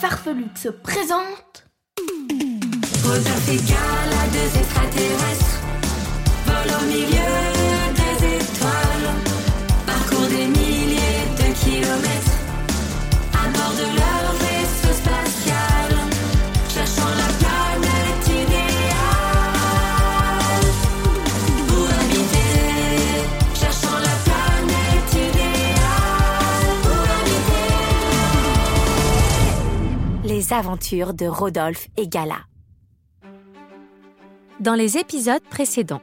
Farfelux se présentent Rodolphe et Gala, deux extraterrestres, volent au milieu Aventures de Rodolphe et Gala. Dans les épisodes précédents,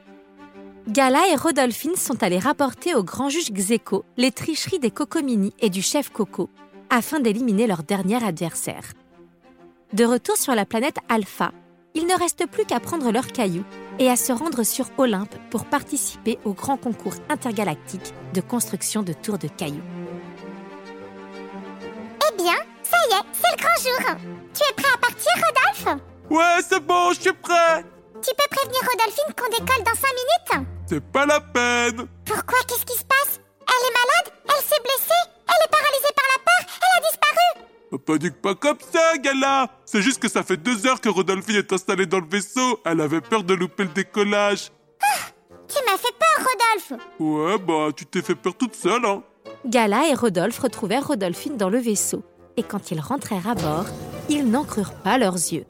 Gala et Rodolphine sont allés rapporter au grand juge Xeco les tricheries des Cocomini et du chef Coco afin d'éliminer leur dernier adversaire. De retour sur la planète Alpha, il ne reste plus qu'à prendre leurs cailloux et à se rendre sur Olympe pour participer au grand concours intergalactique de construction de tours de cailloux. Eh bien, ça y est, c'est le grand jour. Tu es prêt à partir, Rodolphe Ouais, c'est bon, je suis prêt. Tu peux prévenir Rodolphine qu'on décolle dans 5 minutes C'est pas la peine. Pourquoi? Qu'est-ce qui se passe? Elle est malade? Elle s'est blessée? Elle est paralysée par la peur? Elle a disparu? Pas dit pas comme ça, Gala. C'est juste que ça fait deux heures que Rodolphine est installée dans le vaisseau. Elle avait peur de louper le décollage. Tu m'as fait peur, Rodolphe Ouais, bah, tu t'es fait peur toute seule, hein. Gala et Rodolphe retrouvèrent Rodolphine dans le vaisseau, et quand ils rentrèrent à bord, ils n'en crurent pas leurs yeux.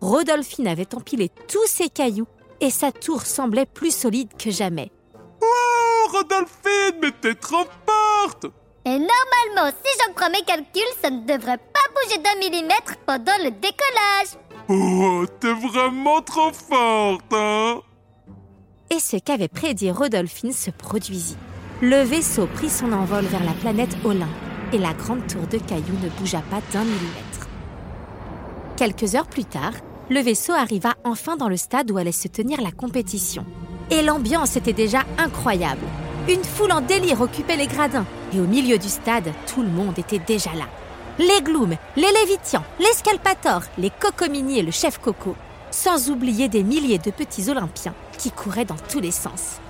Rodolphine avait empilé tous ses cailloux, et sa tour semblait plus solide que jamais. Oh, Rodolphine, mais t'es trop forte. Et normalement, si j'en crois mes calculs, ça ne devrait pas bouger d'un millimètre pendant le décollage Oh, t'es vraiment trop forte, hein. Et ce qu'avait prédit Rodolphine se produisit. Le vaisseau prit son envol vers la planète Olympe, et la grande tour de cailloux ne bougea pas d'un millimètre. Quelques heures plus tard, le vaisseau arriva enfin dans le stade où allait se tenir la compétition. Et l'ambiance était déjà incroyable. Une foule en délire occupait les gradins, et au milieu du stade, tout le monde était déjà là. Les Glooms, les Lévitians, les Scalpators, les Cocomini et le chef Coco, sans oublier des milliers de petits Olympiens qui couraient dans tous les sens.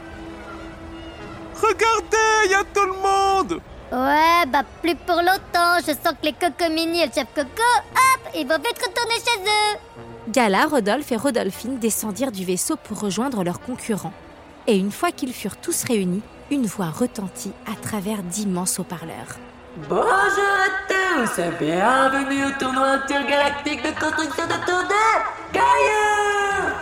Regardez, y a tout le monde. Ouais, bah plus pour longtemps, je sens que les cocomini et le chef Coco, hop, ils vont vite retourner chez eux Gala, Rodolphe et Rodolphine descendirent du vaisseau pour rejoindre leurs concurrents. Et une fois qu'ils furent tous réunis, une voix retentit à travers d'immenses haut-parleurs. Bonjour à tous et bienvenue au tournoi intergalactique de construction de tours de cailloux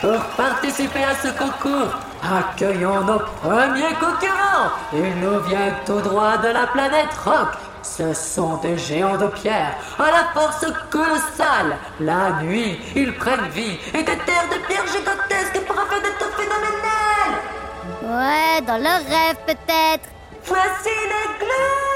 Pour participer à ce concours, accueillons nos premiers concurrents. Ils nous viennent tout droit de la planète Rock. Ce sont des géants de pierre, à la force colossale. La nuit, ils prennent vie et des terres de pierre gigantesques pour faire des tours phénoménales. Ouais, dans leur rêve peut-être Voici les globes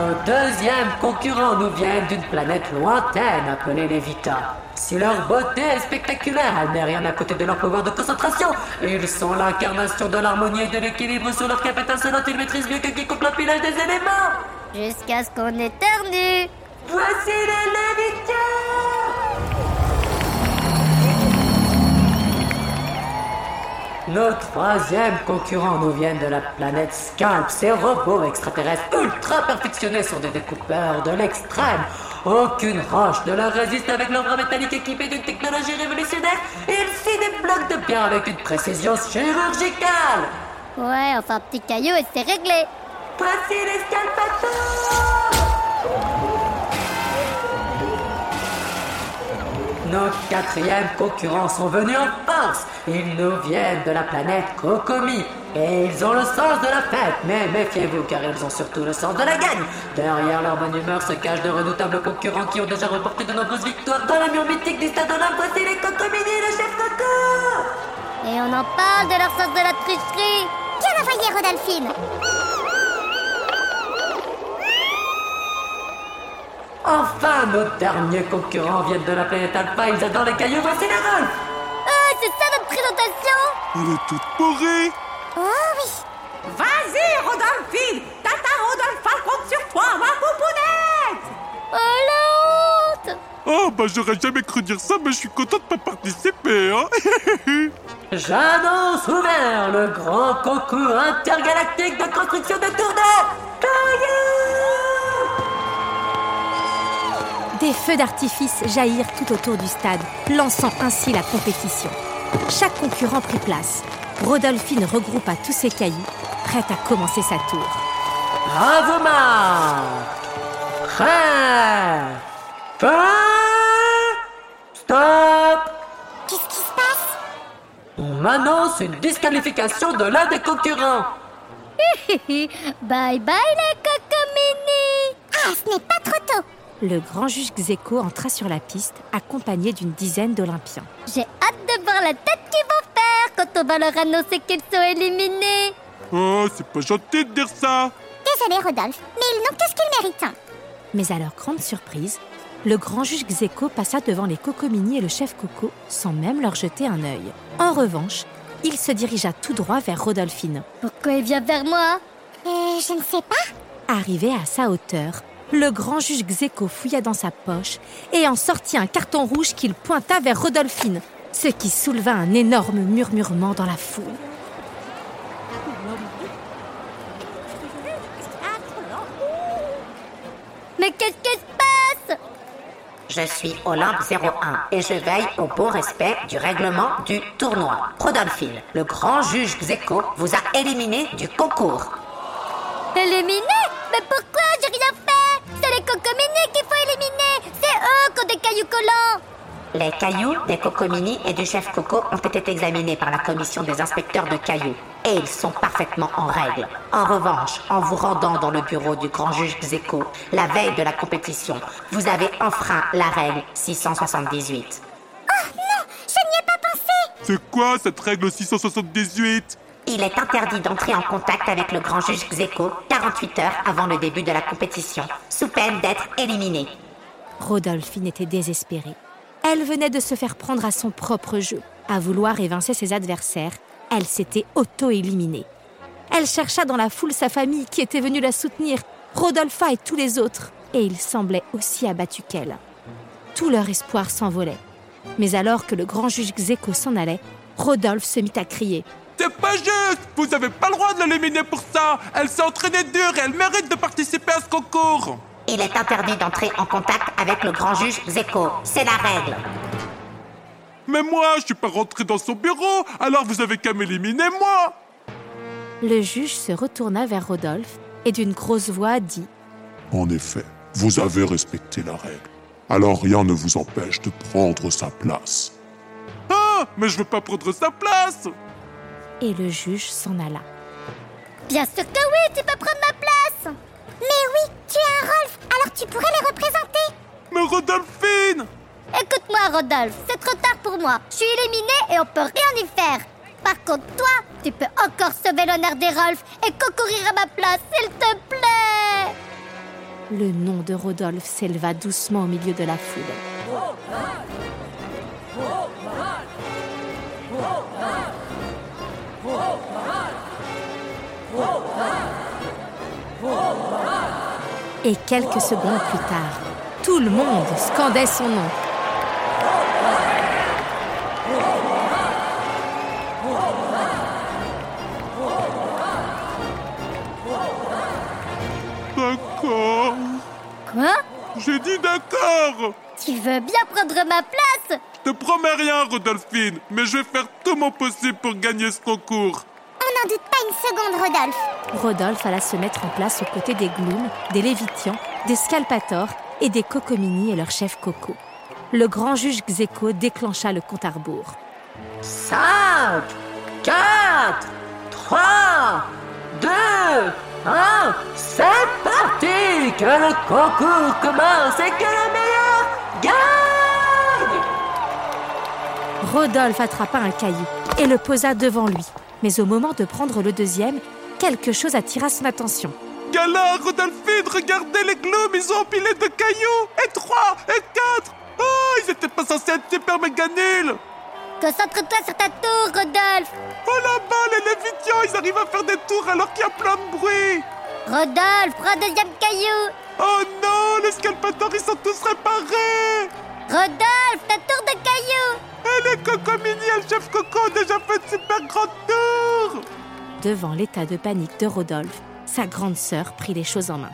Nos deuxièmes concurrents nous viennent d'une planète lointaine appelée Lévita. Si leur beauté est spectaculaire, elle n'est rien à côté de leur pouvoir de concentration. Ils sont l'incarnation de l'harmonie et de l'équilibre sur leur cap étincelante. Ils maîtrisent mieux que quiconque l'empilage des éléments. Jusqu'à ce qu'on éternue Voici Nos troisièmes concurrents nous viennent de la planète Scalp, ces robots extraterrestres ultra perfectionnés sur des découpeurs de l'extrême. Aucune roche ne leur résiste avec leurs bras métalliques équipés d'une technologie révolutionnaire ils scient des blocs de pierre avec une précision chirurgicale. Ouais, enfin petit caillou et c'est réglé Voici les Scalpators Nos quatrièmes concurrents sont venus en force. Ils nous viennent de la planète Kokomi. Et ils ont le sens de la fête. Mais méfiez-vous car ils ont surtout le sens de la gagne. Derrière leur bonne humeur se cachent de redoutables concurrents qui ont déjà remporté de nombreuses victoires dans la mur mythique du stade Olympe. Voici les Kokomini, le chef Coco Et on en parle de leur sens de la tricherie. Bien envoyé, Rodolphine? Enfin, nos derniers concurrents viennent de la planète Alpha. Ils adorent les cailloux. Voici les Rolf. Ah, c'est ça notre présentation Elle est toute pourrie. Oh oui. Vas-y, Rodolphine Tata Rodolphe compte sur toi, ma poupounette Oh la honte Oh, bah j'aurais jamais cru dire ça, mais je suis content de pas participer, hein. J'annonce ouvert le grand concours intergalactique de construction de tours Des feux d'artifice jaillirent tout autour du stade, lançant ainsi la compétition. Chaque concurrent prit place. Rodolphine regroupa tous ses cailloux, prête à commencer sa tour. Fin Stop Qu'est-ce qui se passe? On m'annonce une disqualification de l'un des concurrents. Bye bye les cocomini Ah, ce n'est pas trop tôt Le grand juge Xéco entra sur la piste, accompagné d'une dizaine d'Olympiens. J'ai hâte de voir la tête qu'ils vont faire quand on va leur annoncer qu'ils sont éliminés Oh, c'est pas gentil de dire ça. Désolé Rodolphe, mais ils n'ont que ce qu'ils méritent. Mais à leur grande surprise, le grand juge Xéco passa devant les Cocomini et le chef Coco sans même leur jeter un œil. En revanche, il se dirigea tout droit vers Rodolphine. Pourquoi il vient vers moi? Euh, je ne sais pas. Arrivé à sa hauteur, le grand juge Xéco fouilla dans sa poche et en sortit un carton rouge qu'il pointa vers Rodolphine, ce qui souleva un énorme murmurement dans la foule. Mais qu'est-ce qui se passe? Je suis Olympe 01 et je veille au bon respect du règlement du tournoi. Rodolphine, le grand juge Xeco vous a éliminé du concours. Éliminé? Mais pourquoi cailloux collants Les cailloux des Cocomini et du chef Coco ont été examinés par la commission des inspecteurs de cailloux et ils sont parfaitement en règle. En revanche, en vous rendant dans le bureau du grand juge Xeco la veille de la compétition, vous avez enfreint la règle 678. C'est quoi cette règle 678 Il est interdit d'entrer en contact avec le grand juge Xeco 48 heures avant le début de la compétition, sous peine d'être éliminé. Rodolphine était désespérée. Elle venait de se faire prendre à son propre jeu. À vouloir évincer ses adversaires, elle s'était auto-éliminée. Elle chercha dans la foule sa famille qui était venue la soutenir, Rodolpha et tous les autres, et ils semblaient aussi abattus qu'elle. Tout leur espoir s'envolait. Mais alors que le grand juge Xéco s'en allait, Rodolphe se mit à crier. C'est pas juste Vous avez pas le droit de l'éliminer pour ça Elle s'est entraînée dur et elle mérite de participer à ce concours Il est interdit d'entrer en contact avec le grand juge Zeko. C'est la règle. Mais moi, je suis pas rentré dans son bureau, alors vous avez qu'à m'éliminer, moi Le juge se retourna vers Rodolphe et d'une grosse voix dit En effet, vous avez respecté la règle. Alors rien ne vous empêche de prendre sa place. Ah Mais je veux pas prendre sa place et le juge s'en alla. Bien sûr que oui, tu peux prendre ma place Mais oui, tu es un Rolf, alors tu pourrais les représenter Mais Rodolphine Écoute-moi, Rodolphe, c'est trop tard pour moi. Je suis éliminé et on peut rien y faire. Par contre, toi, tu peux encore sauver l'honneur des Rolf et concourir à ma place, s'il te plaît Le nom de Rodolphe s'éleva doucement au milieu de la foule. Et quelques secondes plus tard, tout le monde scandait son nom. D'accord. Quoi? J'ai dit d'accord Tu veux bien prendre ma place? Je te promets rien, Rodolphine, mais je vais faire tout mon possible pour gagner ce concours. N'en doute pas une seconde, Rodolphe. Rodolphe alla se mettre en place aux côtés des Glooms, des Lévitians, des Scalpators et des Cocomini et leur chef Coco. le grand juge Xeko déclencha le compte à rebours. 5, 4, 3, 2, 1, c'est parti Que le concours commence et que le meilleur gagne Rodolphe attrapa un caillou et le posa devant lui. Mais au moment de prendre le deuxième, quelque chose attira son attention. Gala, Rodolphine, regardez les glooms, ils ont empilé de cailloux Et trois, et quatre. Oh, ils étaient pas censés être super méga nuls. Concentre-toi sur ta tour, Rodolphe. Oh là-bas, les Lévitians, ils arrivent à faire des tours alors qu'il y a plein de bruit. Rodolphe, prends un deuxième caillou. Oh non, les Scalpators, ils sont tous réparés. Rodolphe, ta tour de cailloux Et les Cocomini et le chef Coco ont déjà fait une super grande tour Devant l'état de panique de Rodolphe, sa grande sœur prit les choses en main.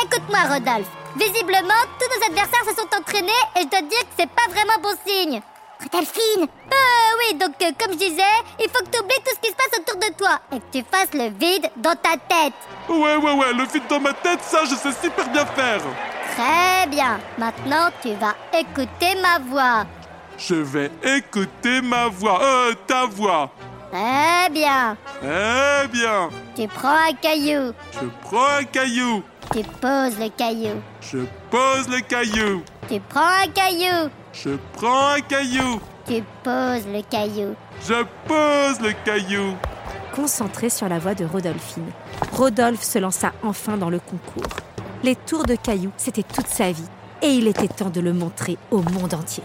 Écoute-moi, Rodolphe. Visiblement, tous nos adversaires se sont entraînés et je dois dire que c'est pas vraiment bon signe. Rodolphine Euh, oui, donc euh, comme je disais, il faut que tu oublies tout ce qui se passe autour de toi et que tu fasses le vide dans ta tête. Ouais, ouais, ouais, le vide dans ma tête, ça, je sais super bien faire Très bien. Maintenant, tu vas écouter ma voix. Je vais écouter ma voix, euh, ta voix Très bien. Eh bien, Tu prends un caillou. je prends un caillou, Tu poses le caillou. je pose le caillou, Tu prends un caillou. je prends un caillou, Tu poses le caillou. je pose le caillou. Concentré sur la voix de Rodolphine, Rodolphe se lança enfin dans le concours. Les tours de cailloux, c'était toute sa vie, et il était temps de le montrer au monde entier.